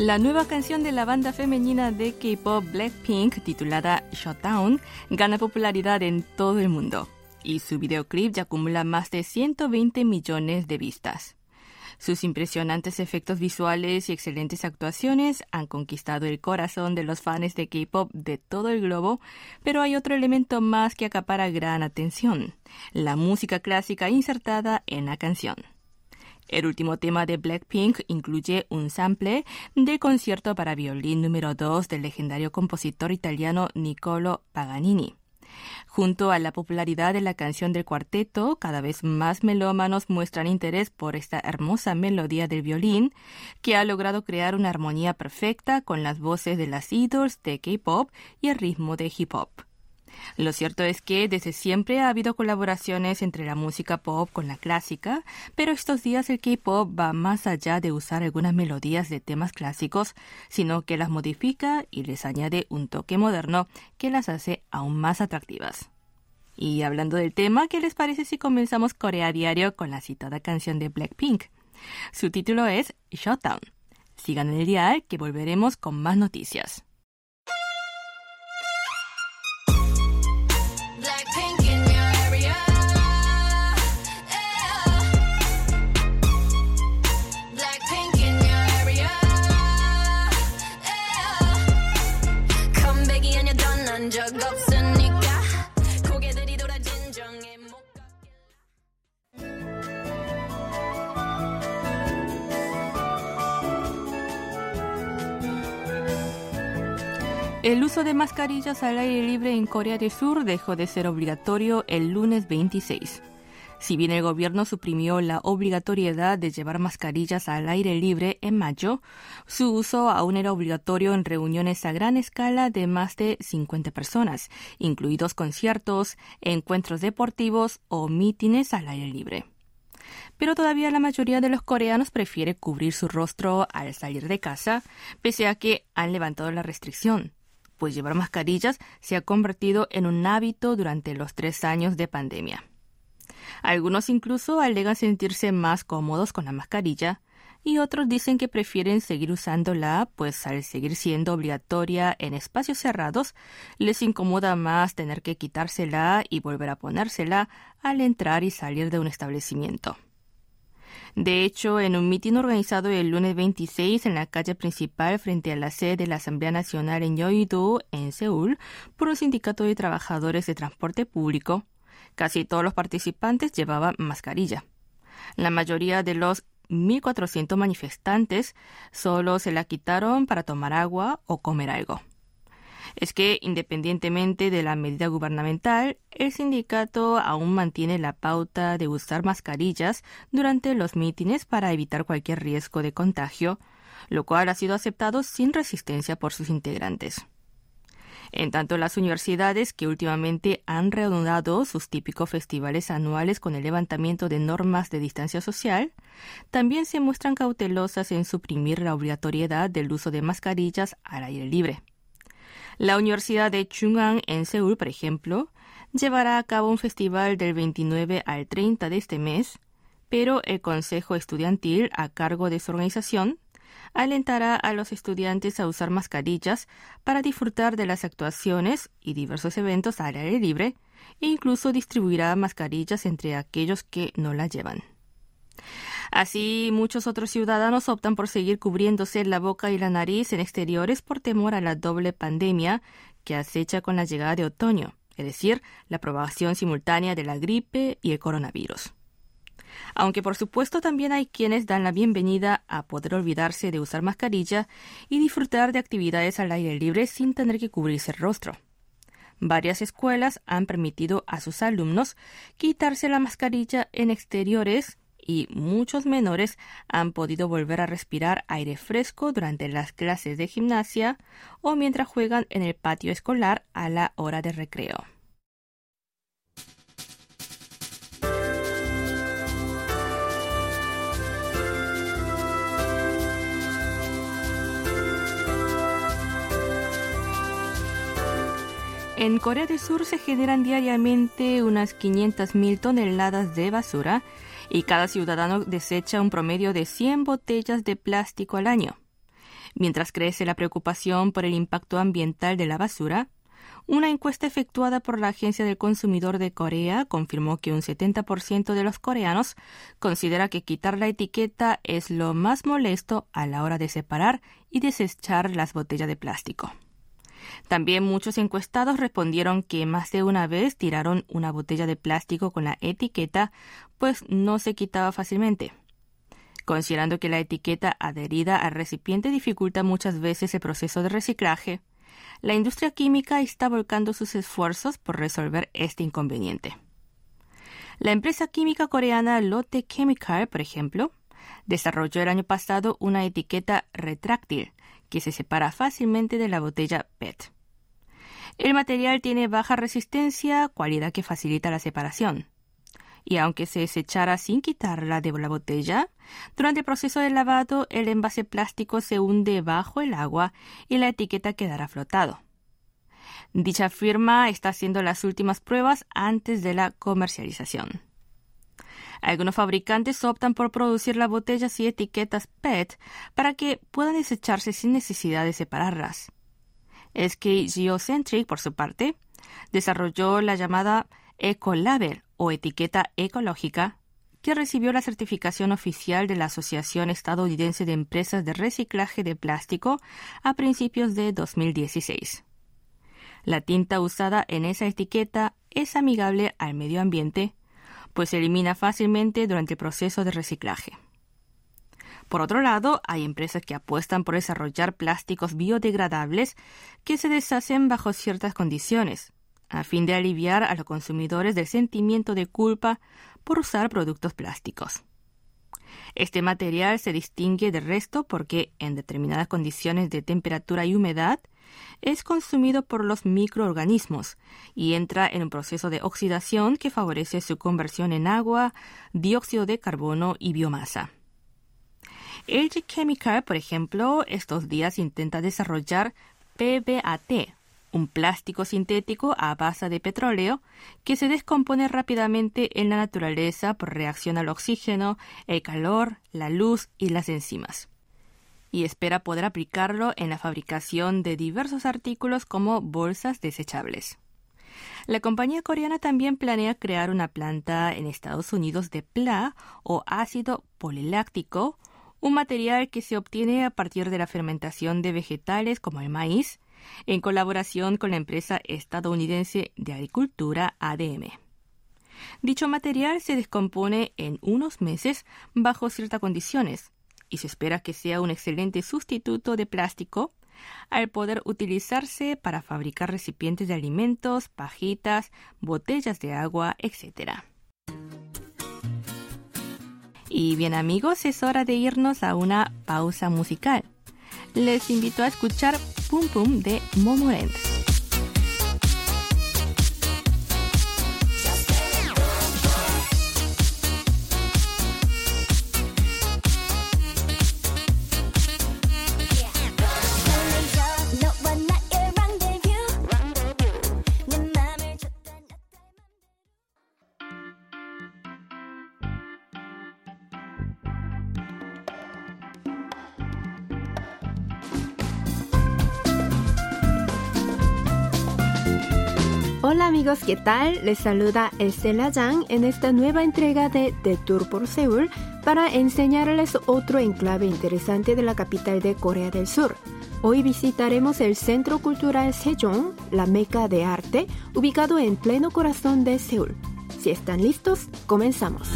La nueva canción de la banda femenina de K-pop Blackpink, titulada Shutdown, gana popularidad en todo el mundo y su videoclip ya acumula más de 120 millones de vistas. Sus impresionantes efectos visuales y excelentes actuaciones han conquistado el corazón de los fans de K-pop de todo el globo, pero hay otro elemento más que acapara gran atención, la música clásica insertada en la canción. El último tema de Blackpink incluye un sample del concierto para violín número 2 del legendario compositor italiano Niccolo Paganini. Junto a la popularidad de la canción del cuarteto, cada vez más melómanos muestran interés por esta hermosa melodía del violín, que ha logrado crear una armonía perfecta con las voces de las idols de K-pop y el ritmo de hip hop. Lo cierto es que desde siempre ha habido colaboraciones entre la música pop con la clásica, pero estos días el K-pop va más allá de usar algunas melodías de temas clásicos, sino que las modifica y les añade un toque moderno que las hace aún más atractivas. Y hablando del tema, ¿qué les parece si comenzamos Corea Diario con la citada canción de Blackpink? Su título es Shutdown. Sigan en el dial que volveremos con más noticias. El uso de mascarillas al aire libre en Corea del Sur dejó de ser obligatorio el lunes 26. Si bien el gobierno suprimió la obligatoriedad de llevar mascarillas al aire libre en mayo, su uso aún era obligatorio en reuniones a gran escala de más de 50 personas, incluidos conciertos, encuentros deportivos o mítines al aire libre. Pero todavía la mayoría de los coreanos prefiere cubrir su rostro al salir de casa, pese a que han levantado la restricción pues llevar mascarillas se ha convertido en un hábito durante los tres años de pandemia. Algunos incluso alegan sentirse más cómodos con la mascarilla y otros dicen que prefieren seguir usándola, pues al seguir siendo obligatoria en espacios cerrados, les incomoda más tener que quitársela y volver a ponérsela al entrar y salir de un establecimiento. De hecho, en un mitin organizado el lunes 26 en la calle principal frente a la sede de la Asamblea Nacional en Yeouido, en Seúl, por un sindicato de trabajadores de transporte público, casi todos los participantes llevaban mascarilla. La mayoría de los 1.400 manifestantes solo se la quitaron para tomar agua o comer algo es que, independientemente de la medida gubernamental, el sindicato aún mantiene la pauta de usar mascarillas durante los mítines para evitar cualquier riesgo de contagio, lo cual ha sido aceptado sin resistencia por sus integrantes. En tanto, las universidades, que últimamente han reanudado sus típicos festivales anuales con el levantamiento de normas de distancia social, también se muestran cautelosas en suprimir la obligatoriedad del uso de mascarillas al aire libre. La Universidad de Chungang en Seúl, por ejemplo, llevará a cabo un festival del 29 al 30 de este mes, pero el Consejo Estudiantil, a cargo de su organización, alentará a los estudiantes a usar mascarillas para disfrutar de las actuaciones y diversos eventos al aire libre e incluso distribuirá mascarillas entre aquellos que no la llevan. Así, muchos otros ciudadanos optan por seguir cubriéndose la boca y la nariz en exteriores por temor a la doble pandemia que acecha con la llegada de otoño, es decir, la propagación simultánea de la gripe y el coronavirus. Aunque por supuesto también hay quienes dan la bienvenida a poder olvidarse de usar mascarilla y disfrutar de actividades al aire libre sin tener que cubrirse el rostro. Varias escuelas han permitido a sus alumnos quitarse la mascarilla en exteriores y muchos menores han podido volver a respirar aire fresco durante las clases de gimnasia o mientras juegan en el patio escolar a la hora de recreo. En Corea del Sur se generan diariamente unas 500.000 toneladas de basura y cada ciudadano desecha un promedio de 100 botellas de plástico al año. Mientras crece la preocupación por el impacto ambiental de la basura, una encuesta efectuada por la Agencia del Consumidor de Corea confirmó que un 70% de los coreanos considera que quitar la etiqueta es lo más molesto a la hora de separar y desechar las botellas de plástico. También muchos encuestados respondieron que más de una vez tiraron una botella de plástico con la etiqueta, pues no se quitaba fácilmente. Considerando que la etiqueta adherida al recipiente dificulta muchas veces el proceso de reciclaje, la industria química está volcando sus esfuerzos por resolver este inconveniente. La empresa química coreana Lotte Chemical, por ejemplo, desarrolló el año pasado una etiqueta retráctil que se separa fácilmente de la botella PET. El material tiene baja resistencia, cualidad que facilita la separación. Y aunque se desechara sin quitarla de la botella, durante el proceso de lavado el envase plástico se hunde bajo el agua y la etiqueta quedará flotado. Dicha firma está haciendo las últimas pruebas antes de la comercialización. Algunos fabricantes optan por producir las botellas y etiquetas PET para que puedan desecharse sin necesidad de separarlas. SK Geocentric, por su parte, desarrolló la llamada Ecolabel o etiqueta ecológica que recibió la certificación oficial de la Asociación Estadounidense de Empresas de Reciclaje de Plástico a principios de 2016. La tinta usada en esa etiqueta es amigable al medio ambiente pues se elimina fácilmente durante el proceso de reciclaje. Por otro lado, hay empresas que apuestan por desarrollar plásticos biodegradables que se deshacen bajo ciertas condiciones, a fin de aliviar a los consumidores del sentimiento de culpa por usar productos plásticos. Este material se distingue del resto porque, en determinadas condiciones de temperatura y humedad, es consumido por los microorganismos y entra en un proceso de oxidación que favorece su conversión en agua, dióxido de carbono y biomasa. LG Chemical, por ejemplo, estos días intenta desarrollar PBAT, un plástico sintético a base de petróleo que se descompone rápidamente en la naturaleza por reacción al oxígeno, el calor, la luz y las enzimas y espera poder aplicarlo en la fabricación de diversos artículos como bolsas desechables. La compañía coreana también planea crear una planta en Estados Unidos de PLA o ácido poliláctico, un material que se obtiene a partir de la fermentación de vegetales como el maíz, en colaboración con la empresa estadounidense de agricultura ADM. Dicho material se descompone en unos meses bajo ciertas condiciones, y se espera que sea un excelente sustituto de plástico al poder utilizarse para fabricar recipientes de alimentos, pajitas, botellas de agua, etc. Y bien amigos, es hora de irnos a una pausa musical. Les invito a escuchar Pum Pum de. Hola amigos, ¿qué tal? Les saluda Estela Zhang en esta nueva entrega de The Tour por Seúl para enseñarles otro enclave interesante de la capital de Corea del Sur. Hoy visitaremos el Centro Cultural Sejong, la meca de arte, ubicado en pleno corazón de Seúl. Si están listos, comenzamos.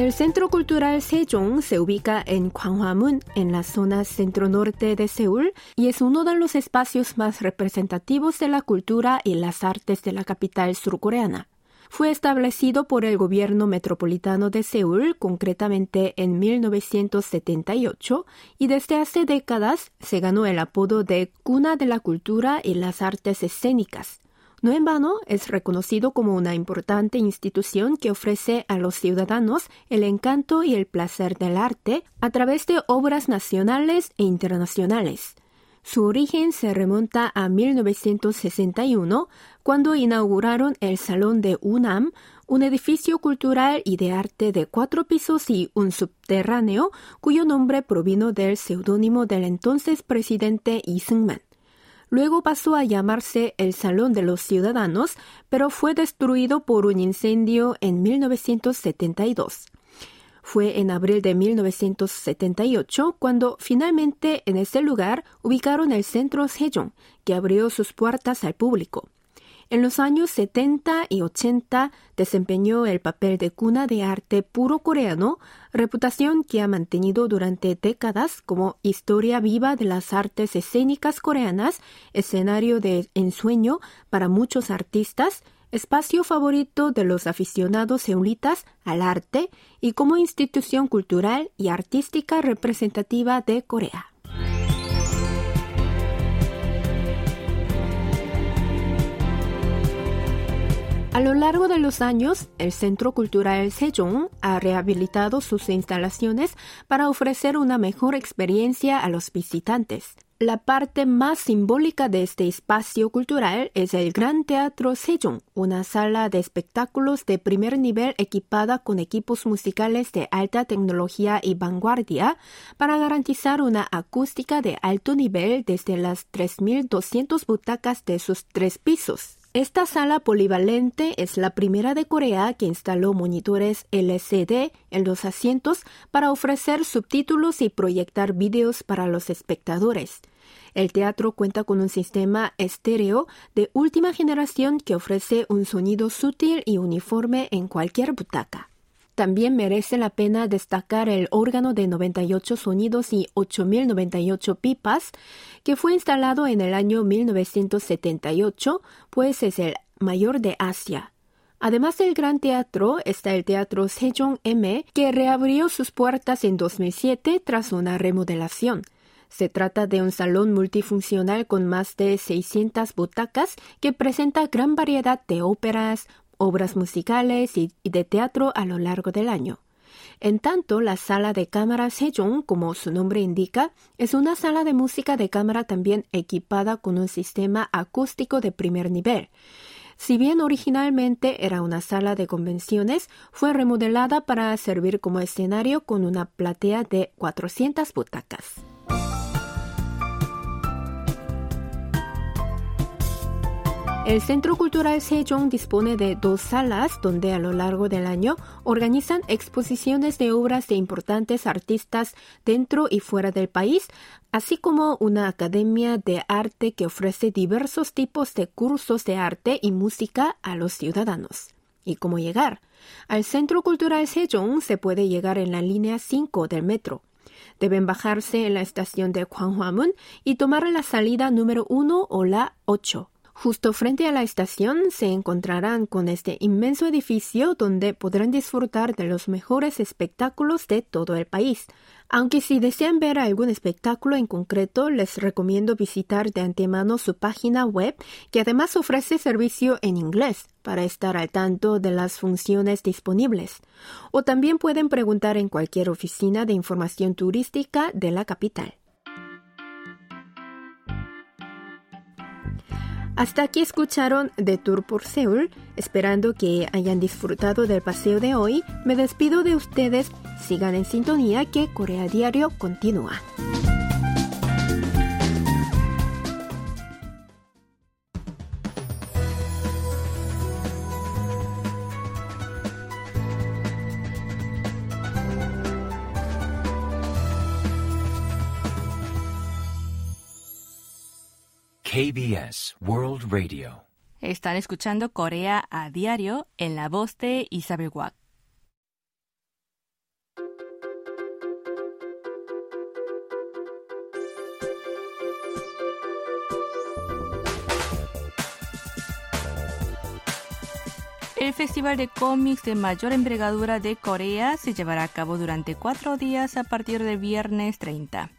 El Centro Cultural Sejong se ubica en Gwanghwamun, en la zona centro-norte de Seúl, y es uno de los espacios más representativos de la cultura y las artes de la capital surcoreana. Fue establecido por el gobierno metropolitano de Seúl, concretamente en 1978, y desde hace décadas se ganó el apodo de Cuna de la Cultura y las Artes Escénicas. No en vano es reconocido como una importante institución que ofrece a los ciudadanos el encanto y el placer del arte a través de obras nacionales e internacionales. Su origen se remonta a 1961, cuando inauguraron el Salón de UNAM, un edificio cultural y de arte de cuatro pisos y un subterráneo, cuyo nombre provino del seudónimo del entonces presidente Lee Seung-man. Luego pasó a llamarse el Salón de los Ciudadanos, pero fue destruido por un incendio en 1972. Fue en abril de 1978 cuando finalmente en ese lugar ubicaron el Centro Sejong, que abrió sus puertas al público. En los años 70 y 80 desempeñó el papel de cuna de arte puro coreano, reputación que ha mantenido durante décadas como historia viva de las artes escénicas coreanas, escenario de ensueño para muchos artistas, espacio favorito de los aficionados seulitas al arte y como institución cultural y artística representativa de Corea. A lo largo de los años, el Centro Cultural Sejong ha rehabilitado sus instalaciones para ofrecer una mejor experiencia a los visitantes. La parte más simbólica de este espacio cultural es el Gran Teatro Sejong, una sala de espectáculos de primer nivel equipada con equipos musicales de alta tecnología y vanguardia para garantizar una acústica de alto nivel desde las 3.200 butacas de sus tres pisos. Esta sala polivalente es la primera de Corea que instaló monitores LCD en los asientos para ofrecer subtítulos y proyectar vídeos para los espectadores. El teatro cuenta con un sistema estéreo de última generación que ofrece un sonido sutil y uniforme en cualquier butaca. También merece la pena destacar el órgano de 98 sonidos y 8098 pipas, que fue instalado en el año 1978, pues es el mayor de Asia. Además del Gran Teatro, está el Teatro Sejong M, que reabrió sus puertas en 2007 tras una remodelación. Se trata de un salón multifuncional con más de 600 butacas que presenta gran variedad de óperas, obras musicales y, de teatro a lo largo del año. En tanto, la sala de cámara Sejong, como su nombre indica, es una sala de música de cámara también equipada con un sistema acústico de primer nivel. Si bien originalmente era una sala de convenciones, fue remodelada para servir como escenario con una platea de 400 butacas. El Centro Cultural Sejong dispone de dos salas donde a lo largo del año organizan exposiciones de obras de importantes artistas dentro y fuera del país, así como una academia de arte que ofrece diversos tipos de cursos de arte y música a los ciudadanos. ¿Y cómo llegar? Al Centro Cultural Sejong se puede llegar en la línea 5 del metro. Deben bajarse en la estación de Gwanghwamun y tomar la salida número 1 o la 8. Justo frente a la estación se encontrarán con este inmenso edificio donde podrán disfrutar de los mejores espectáculos de todo el país. Aunque si desean ver algún espectáculo en concreto, les recomiendo visitar de antemano su página web, que además ofrece servicio en inglés para estar al tanto de las funciones disponibles. O también pueden preguntar en cualquier oficina de información turística de la capital. Hasta aquí escucharon The Tour por Seúl. Esperando que hayan disfrutado del paseo de hoy, me despido de ustedes. Sigan en sintonía que Corea Diario continúa. KBS World Radio. Están escuchando Corea a diario en la voz de Isabel Wack. El Festival de Cómics de mayor envergadura de Corea se llevará a cabo durante cuatro días a partir del viernes 30.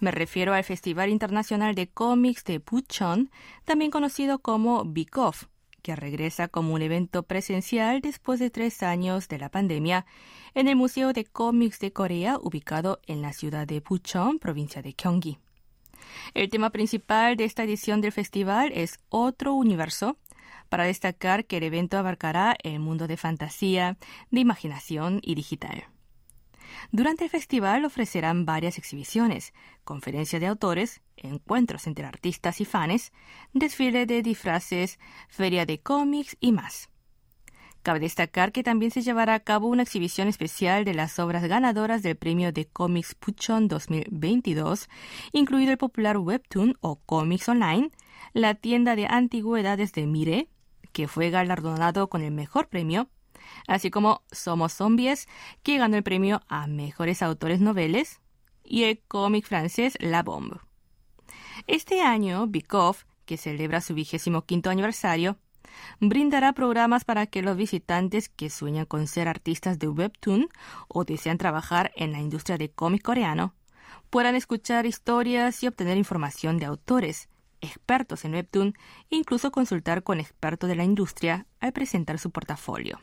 Me refiero al Festival Internacional de Cómics de Bucheon, también conocido como BICOF, que regresa como un evento presencial después de tres años de la pandemia en el Museo de Cómics de Corea ubicado en la ciudad de Bucheon, provincia de Gyeonggi. El tema principal de esta edición del festival es Otro Universo, para destacar que el evento abarcará el mundo de fantasía, de imaginación y digital. Durante el festival ofrecerán varias exhibiciones, conferencias de autores, encuentros entre artistas y fans, desfile de disfraces, feria de cómics y más. Cabe destacar que también se llevará a cabo una exhibición especial de las obras ganadoras del premio de cómics Puchon 2022, incluido el popular webtoon o cómics online, la tienda de antigüedades de Mire, que fue galardonado con el mejor premio, así como Somos Zombies, que ganó el premio a Mejores Autores Noveles, y el cómic francés La Bombe. Este año, Bikoff, que celebra su vigésimo quinto aniversario, brindará programas para que los visitantes que sueñan con ser artistas de webtoon o desean trabajar en la industria de cómic coreano puedan escuchar historias y obtener información de autores, expertos en webtoon e incluso consultar con expertos de la industria al presentar su portafolio.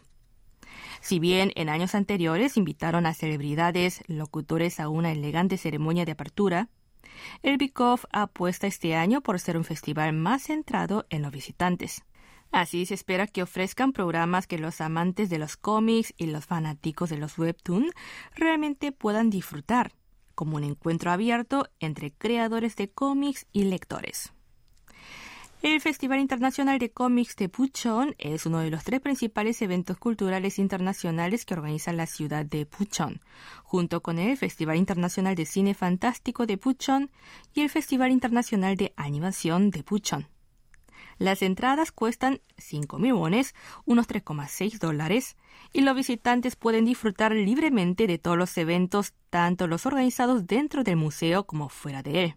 Si bien en años anteriores invitaron a celebridades, locutores a una elegante ceremonia de apertura, el Bikoff apuesta este año por ser un festival más centrado en los visitantes. Así se espera que ofrezcan programas que los amantes de los cómics y los fanáticos de los webtoon realmente puedan disfrutar, como un encuentro abierto entre creadores de cómics y lectores. El Festival Internacional de Cómics de Puchon es uno de los tres principales eventos culturales internacionales que organiza la ciudad de Puchon, junto con el Festival Internacional de Cine Fantástico de Puchon y el Festival Internacional de Animación de Puchon. Las entradas cuestan 5.000 wones, unos 3,6 dólares, y los visitantes pueden disfrutar libremente de todos los eventos, tanto los organizados dentro del museo como fuera de él.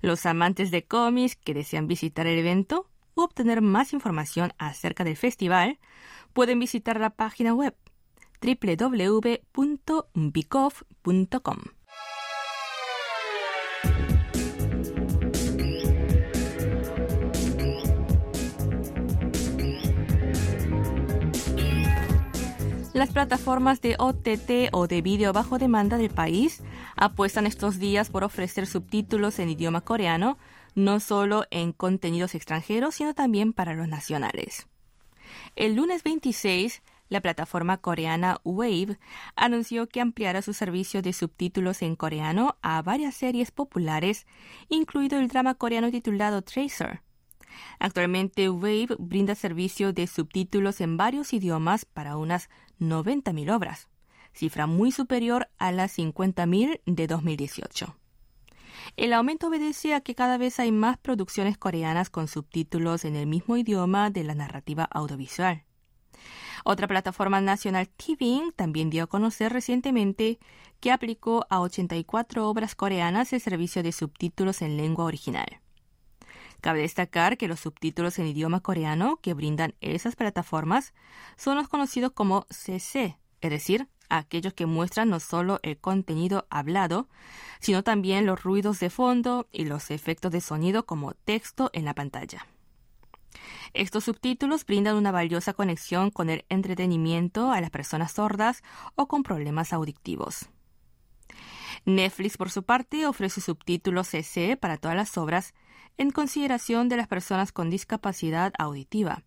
Los amantes de cómics que desean visitar el evento u obtener más información acerca del festival pueden visitar la página web www.bikoff.com. Las plataformas de OTT o de vídeo bajo demanda del país apuestan estos días por ofrecer subtítulos en idioma coreano, no solo en contenidos extranjeros, sino también para los nacionales. El lunes 26, la plataforma coreana Wave anunció que ampliará su servicio de subtítulos en coreano a varias series populares, incluido el drama coreano titulado Tracer. Actualmente Wave brinda servicio de subtítulos en varios idiomas para unas 90.000 obras, cifra muy superior a las 50.000 de 2018. El aumento obedece a que cada vez hay más producciones coreanas con subtítulos en el mismo idioma de la narrativa audiovisual. Otra plataforma nacional, TVING, también dio a conocer recientemente que aplicó a 84 obras coreanas el servicio de subtítulos en lengua original. Cabe destacar que los subtítulos en idioma coreano que brindan esas plataformas son los conocidos como CC, es decir, aquellos que muestran no solo el contenido hablado, sino también los ruidos de fondo y los efectos de sonido como texto en la pantalla. Estos subtítulos brindan una valiosa conexión con el entretenimiento a las personas sordas o con problemas auditivos. Netflix, por su parte, ofrece subtítulos CC para todas las obras en consideración de las personas con discapacidad auditiva,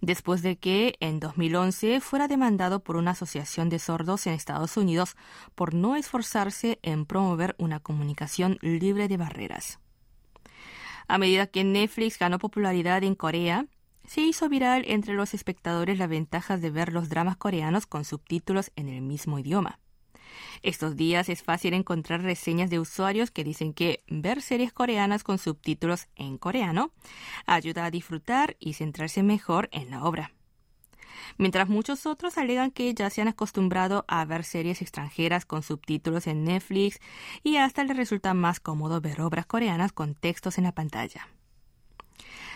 después de que en 2011 fuera demandado por una asociación de sordos en Estados Unidos por no esforzarse en promover una comunicación libre de barreras. A medida que Netflix ganó popularidad en Corea, se hizo viral entre los espectadores las ventajas de ver los dramas coreanos con subtítulos en el mismo idioma. Estos días es fácil encontrar reseñas de usuarios que dicen que ver series coreanas con subtítulos en coreano ayuda a disfrutar y centrarse mejor en la obra. Mientras muchos otros alegan que ya se han acostumbrado a ver series extranjeras con subtítulos en Netflix y hasta les resulta más cómodo ver obras coreanas con textos en la pantalla.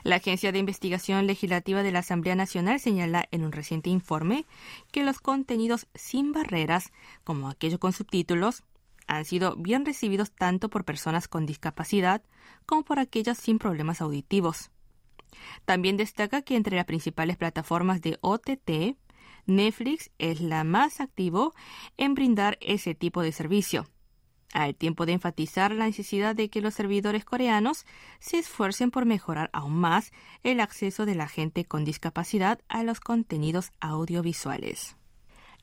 La Agencia de Investigación Legislativa de la Asamblea Nacional señala en un reciente informe que los contenidos sin barreras, como aquellos con subtítulos, han sido bien recibidos tanto por personas con discapacidad como por aquellas sin problemas auditivos. También destaca que entre las principales plataformas de OTT, Netflix es la más activo en brindar ese tipo de servicio al tiempo de enfatizar la necesidad de que los servidores coreanos se esfuercen por mejorar aún más el acceso de la gente con discapacidad a los contenidos audiovisuales.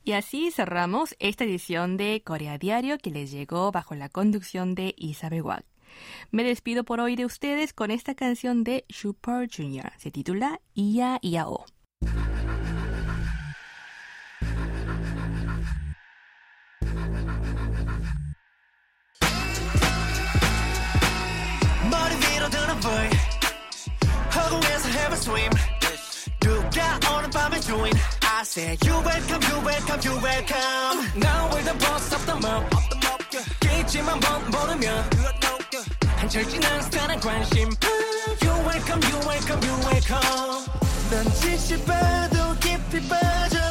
Y así cerramos esta edición de Corea Diario que les llegó bajo la conducción de Isabel Wag. Me despido por hoy de ustedes con esta canción de Super Junior. Se titula Ia Iao. swim 누가 오늘 밤에 join I say you welcome you welcome you welcome Now we're the boss of the mob 게임만 번 모르면 한철 지난 스타는 관심 You welcome you welcome you welcome 난 지시봐도 깊이 빠져